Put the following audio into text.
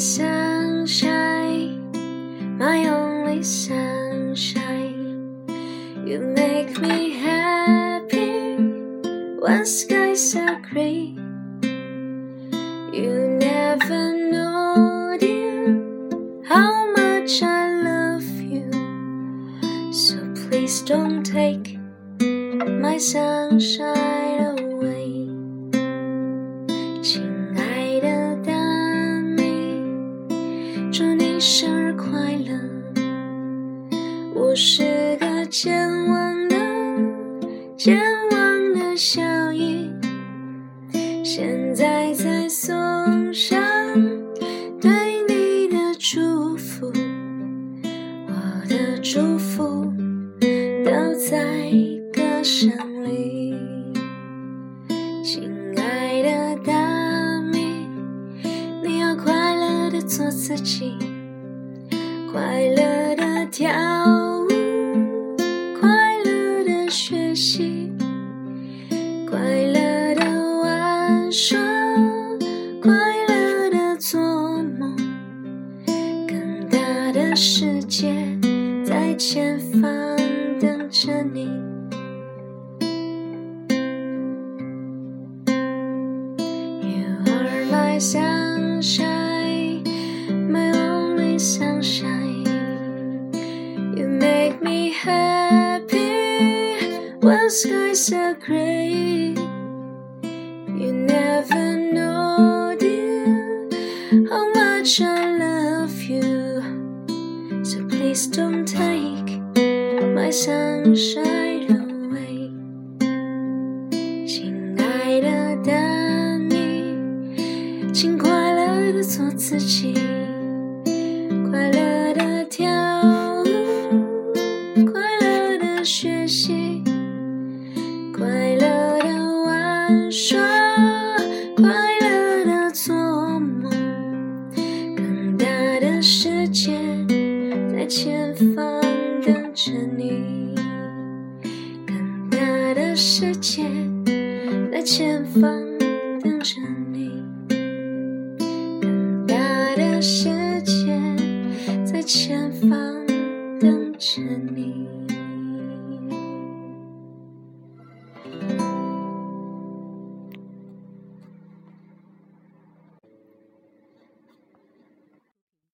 sunshine, my only sunshine. You make me happy when skies are gray. You never know, dear, how much I love you. So please don't take my sunshine 生日快乐！我是个健忘的、健忘的小野，现在在送上对你的祝福，我的祝福都在歌声里。亲爱的大米，你要快乐的做自己，快乐的跳舞，快乐的学习，快乐的玩耍，快乐的做梦，更大的世界在前方等着你。You are my sunshine, when skies are gray. You never know, dear, how much I love you. So please don't take my sunshine away. 亲爱的大你，请快乐的做自己， 快乐的玩耍，快乐的做梦，更大的世界在前方等着你，更大的世界。在前方等着你，更大的世